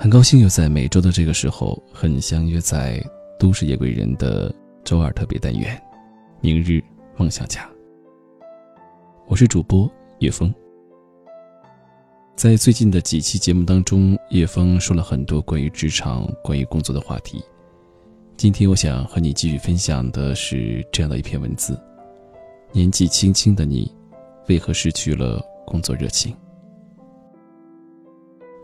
很高兴又在每周的这个时候和你相约在《都市夜归人》的周二特别单元《明日梦想家》。我是主播叶枫。在最近的几期节目当中，叶枫说了很多关于职场、关于工作的话题。今天我想和你继续分享的是这样的一篇文字：年纪轻轻的你，为何失去了工作热情？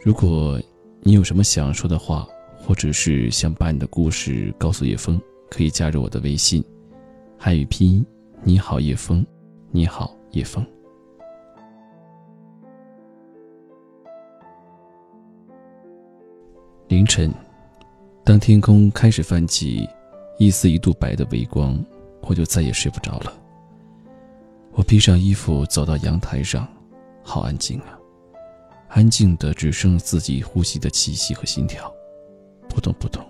如果。你有什么想说的话，或者是想把你的故事告诉叶枫，可以加入我的微信，汉语拼音你好叶枫，你好叶枫。凌晨，当天空开始泛起一丝一度白的微光，我就再也睡不着了。我披上衣服走到阳台上，好安静啊。安静的，只剩自己呼吸的气息和心跳，扑通扑通。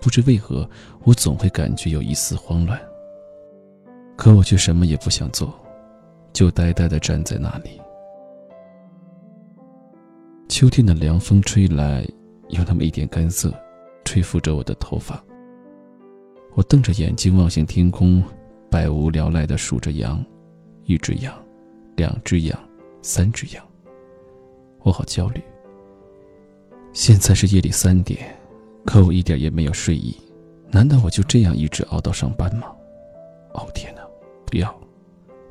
不知为何，我总会感觉有一丝慌乱。可我却什么也不想做，就呆呆的站在那里。秋天的凉风吹来，有那么一点干涩，吹拂着我的头发。我瞪着眼睛望向天空，百无聊赖的数着羊，一只羊，两只羊，三只羊。我好焦虑。现在是夜里三点，可我一点也没有睡意。难道我就这样一直熬到上班吗？哦天哪，不要！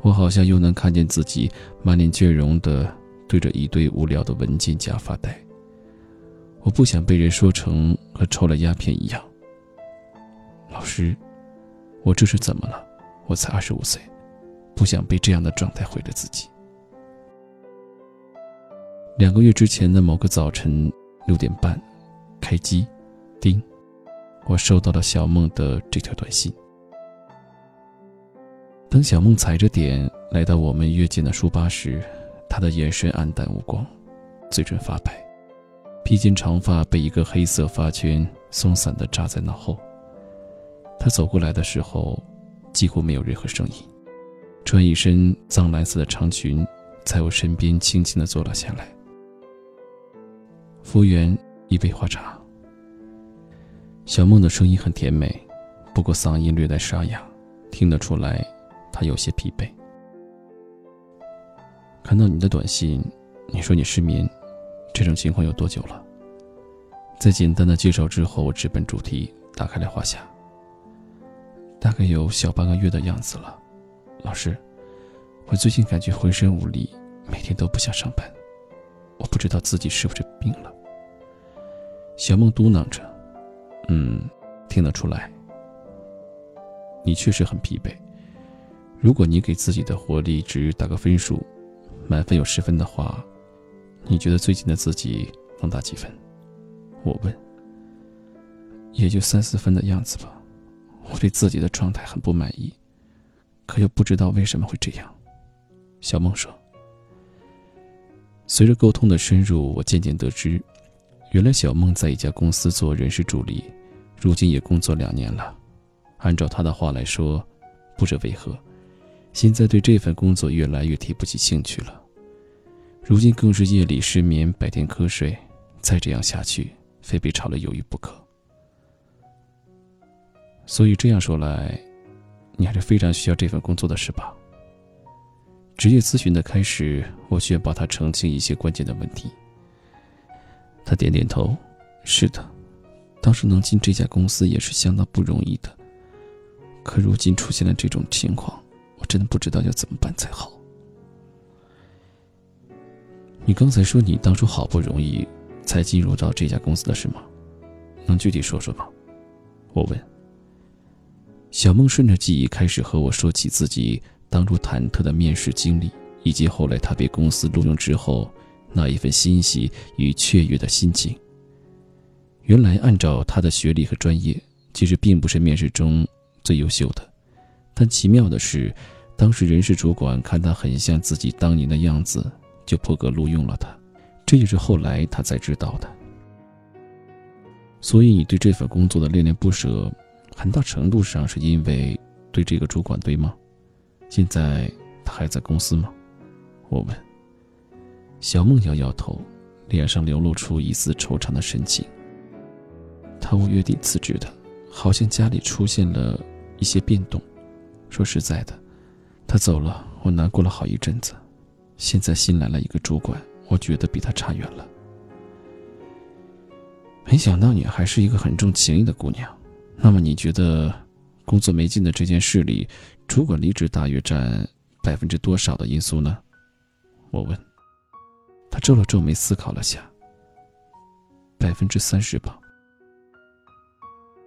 我好像又能看见自己满脸倦容的对着一堆无聊的文件夹发呆。我不想被人说成和抽了鸦片一样。老师，我这是怎么了？我才二十五岁，不想被这样的状态毁了自己。两个月之前的某个早晨六点半，开机，叮，我收到了小梦的这条短信。当小梦踩着点来到我们约见的书吧时，她的眼神黯淡无光，嘴唇发白，披肩长发被一个黑色发圈松散的扎在脑后。她走过来的时候，几乎没有任何声音，穿一身藏蓝色的长裙，在我身边轻轻的坐了下来。服务员，一杯花茶。小梦的声音很甜美，不过嗓音略带沙哑，听得出来她有些疲惫。看到你的短信，你说你失眠，这种情况有多久了？在简单的介绍之后，我直奔主题，打开了话匣。大概有小半个月的样子了。老师，我最近感觉浑身无力，每天都不想上班，我不知道自己是不是病了。小梦嘟囔着：“嗯，听得出来，你确实很疲惫。如果你给自己的活力值打个分数，满分有十分的话，你觉得最近的自己能打几分？”我问。“也就三四分的样子吧。”我对自己的状态很不满意，可又不知道为什么会这样。”小梦说。随着沟通的深入，我渐渐得知。原来小梦在一家公司做人事助理，如今也工作两年了。按照他的话来说，不知为何，现在对这份工作越来越提不起兴趣了。如今更是夜里失眠，白天瞌睡，再这样下去，非被炒了鱿鱼不可。所以这样说来，你还是非常需要这份工作的是吧？职业咨询的开始，我需要帮他澄清一些关键的问题。他点点头，是的，当时能进这家公司也是相当不容易的。可如今出现了这种情况，我真的不知道要怎么办才好。你刚才说你当初好不容易才进入到这家公司的是吗？能具体说说吗？我问。小梦顺着记忆开始和我说起自己当初忐忑的面试经历，以及后来他被公司录用之后。那一份欣喜与雀跃的心情。原来，按照他的学历和专业，其实并不是面试中最优秀的。但奇妙的是，当时人事主管看他很像自己当年的样子，就破格录用了他。这也是后来他才知道的。所以，你对这份工作的恋恋不舍，很大程度上是因为对这个主管，对吗？现在他还在公司吗？我问。小梦摇摇头，脸上流露出一丝惆怅的神情。他无月底辞职的，好像家里出现了一些变动。说实在的，他走了，我难过了好一阵子。现在新来了一个主管，我觉得比他差远了。没想到你还是一个很重情义的姑娘。那么你觉得，工作没劲的这件事里，主管离职大约占百分之多少的因素呢？我问。他皱了皱眉，思考了下。百分之三十吧。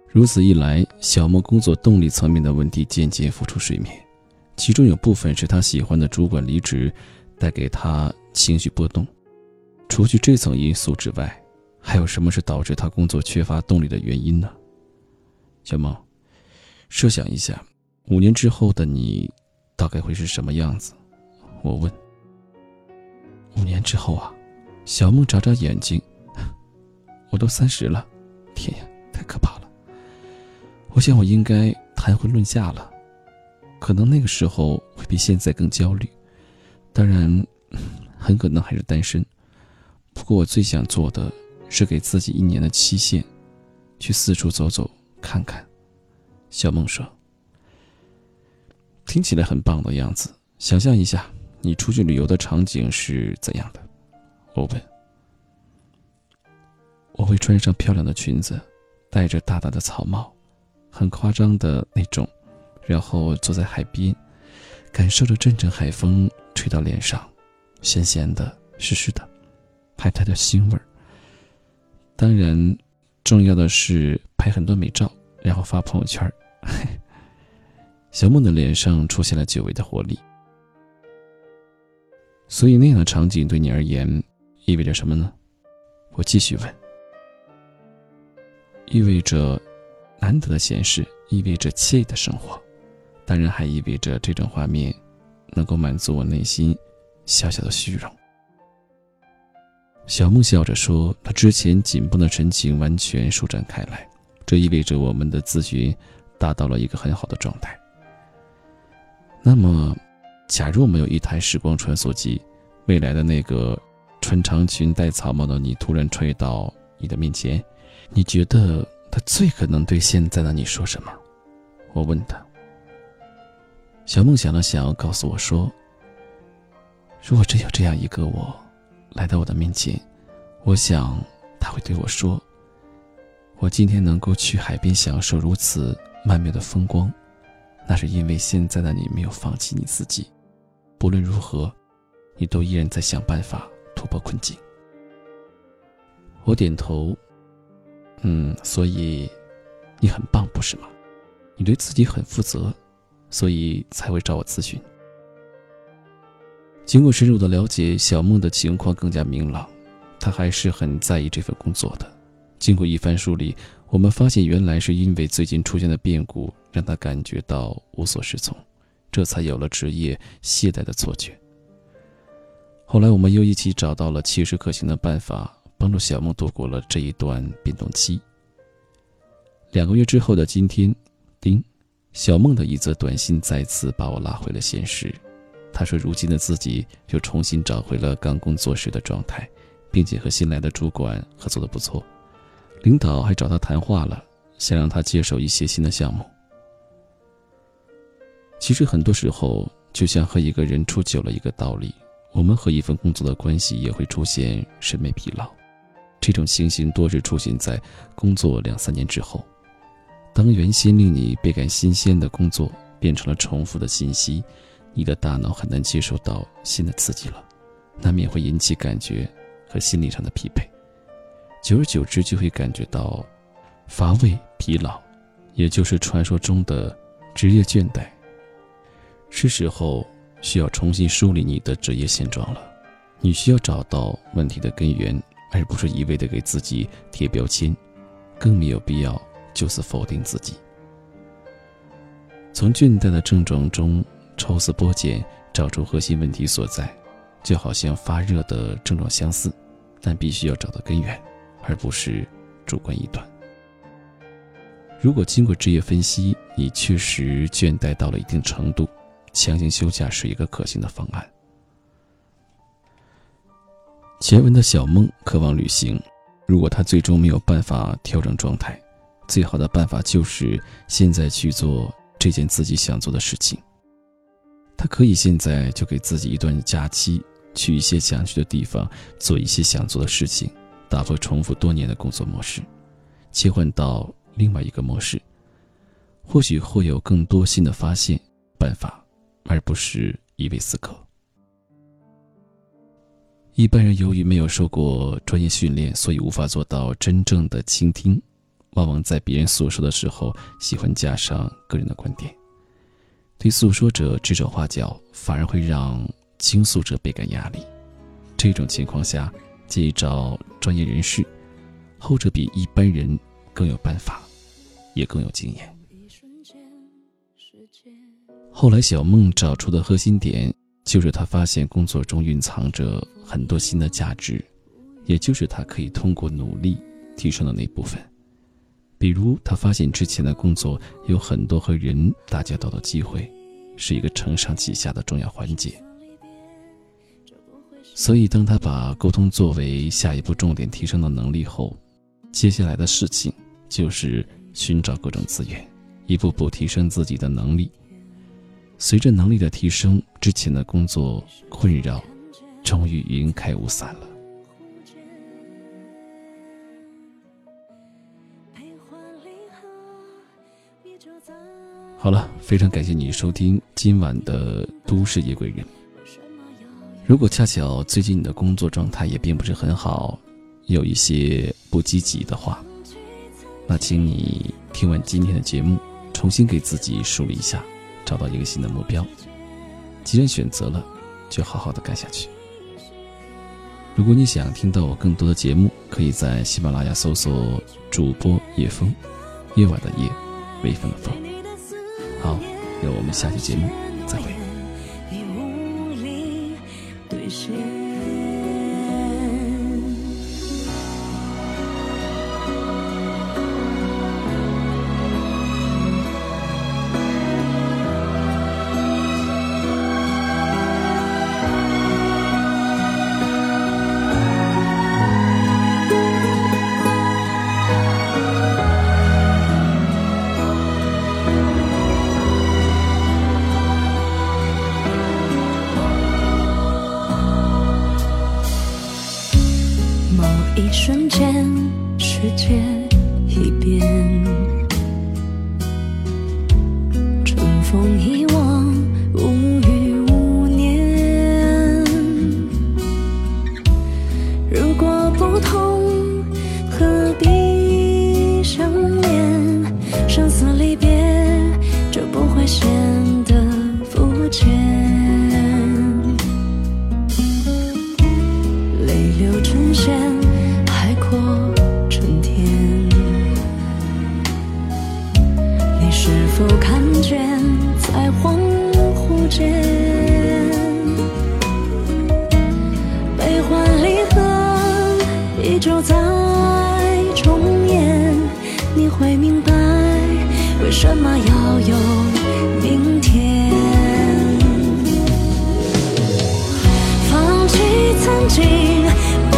如此一来，小莫工作动力层面的问题渐渐浮出水面，其中有部分是他喜欢的主管离职带给他情绪波动。除去这层因素之外，还有什么是导致他工作缺乏动力的原因呢？小梦，设想一下，五年之后的你，大概会是什么样子？我问。五年之后啊，小梦眨眨眼睛，我都三十了，天呀，太可怕了！我想我应该谈婚论嫁了，可能那个时候会比现在更焦虑，当然，很可能还是单身。不过我最想做的是给自己一年的期限，去四处走走看看。小梦说：“听起来很棒的样子，想象一下，你出去旅游的场景是怎样的？”我问：“我会穿上漂亮的裙子，戴着大大的草帽。”很夸张的那种，然后坐在海边，感受着阵阵海风吹到脸上，咸咸的、湿湿的，还带着腥味儿。当然，重要的是拍很多美照，然后发朋友圈。小梦的脸上出现了久违的活力。所以那样的场景对你而言意味着什么呢？我继续问。意味着。难得的闲适意味着惬意的生活，当然还意味着这种画面能够满足我内心小小的虚荣。小梦笑着说：“他之前紧绷的神情完全舒展开来，这意味着我们的咨询达到了一个很好的状态。那么，假如我们有一台时光穿梭机，未来的那个穿长裙戴草帽的你突然穿越到你的面前，你觉得？”他最可能对现在的你说什么？我问他。小梦想了想，告诉我说：“如果真有这样一个我，来到我的面前，我想他会对我说：‘我今天能够去海边享受如此曼妙的风光，那是因为现在的你没有放弃你自己。不论如何，你都依然在想办法突破困境。’”我点头。嗯，所以你很棒，不是吗？你对自己很负责，所以才会找我咨询。经过深入的了解，小梦的情况更加明朗，她还是很在意这份工作的。经过一番梳理，我们发现原来是因为最近出现的变故让她感觉到无所适从，这才有了职业懈怠的错觉。后来，我们又一起找到了切实可行的办法。帮助小梦度过了这一段变动期。两个月之后的今天，丁，小梦的一则短信再次把我拉回了现实。他说：“如今的自己又重新找回了刚工作时的状态，并且和新来的主管合作的不错。领导还找他谈话了，想让他接手一些新的项目。其实很多时候，就像和一个人处久了一个道理，我们和一份工作的关系也会出现审美疲劳。”这种情形多是出现在工作两三年之后，当原先令你倍感新鲜的工作变成了重复的信息，你的大脑很难接受到新的刺激了，难免会引起感觉和心理上的疲惫，久而久之就会感觉到乏味、疲劳，也就是传说中的职业倦怠。是时候需要重新梳理你的职业现状了，你需要找到问题的根源。而不是一味的给自己贴标签，更没有必要就此否定自己。从倦怠的症状中抽丝剥茧，找出核心问题所在，就好像发热的症状相似，但必须要找到根源，而不是主观臆断。如果经过职业分析，你确实倦怠到了一定程度，强行休假是一个可行的方案。前文的小梦渴望旅行，如果他最终没有办法调整状态，最好的办法就是现在去做这件自己想做的事情。他可以现在就给自己一段假期，去一些想去的地方，做一些想做的事情，打破重复多年的工作模式，切换到另外一个模式，或许会有更多新的发现办法，而不是一味死磕。一般人由于没有受过专业训练，所以无法做到真正的倾听，往往在别人诉说的时候，喜欢加上个人的观点，对诉说者指手画脚，反而会让倾诉者倍感压力。这种情况下，建议找专业人士，后者比一般人更有办法，也更有经验。后来，小梦找出的核心点。就是他发现工作中蕴藏着很多新的价值，也就是他可以通过努力提升的那部分。比如，他发现之前的工作有很多和人打交道的机会，是一个承上启下的重要环节。所以，当他把沟通作为下一步重点提升的能力后，接下来的事情就是寻找各种资源，一步步提升自己的能力。随着能力的提升，之前的工作困扰终于云开雾散了。好了，非常感谢你收听今晚的《都市夜归人》。如果恰巧最近你的工作状态也并不是很好，有一些不积极的话，那请你听完今天的节目，重新给自己梳理一下。找到一个新的目标，既然选择了，就好好的干下去。如果你想听到我更多的节目，可以在喜马拉雅搜索主播叶枫，夜晚的夜，微风的风。好，那我们下期节目再会。瞬间世界一变。什么要有明天。放弃曾经。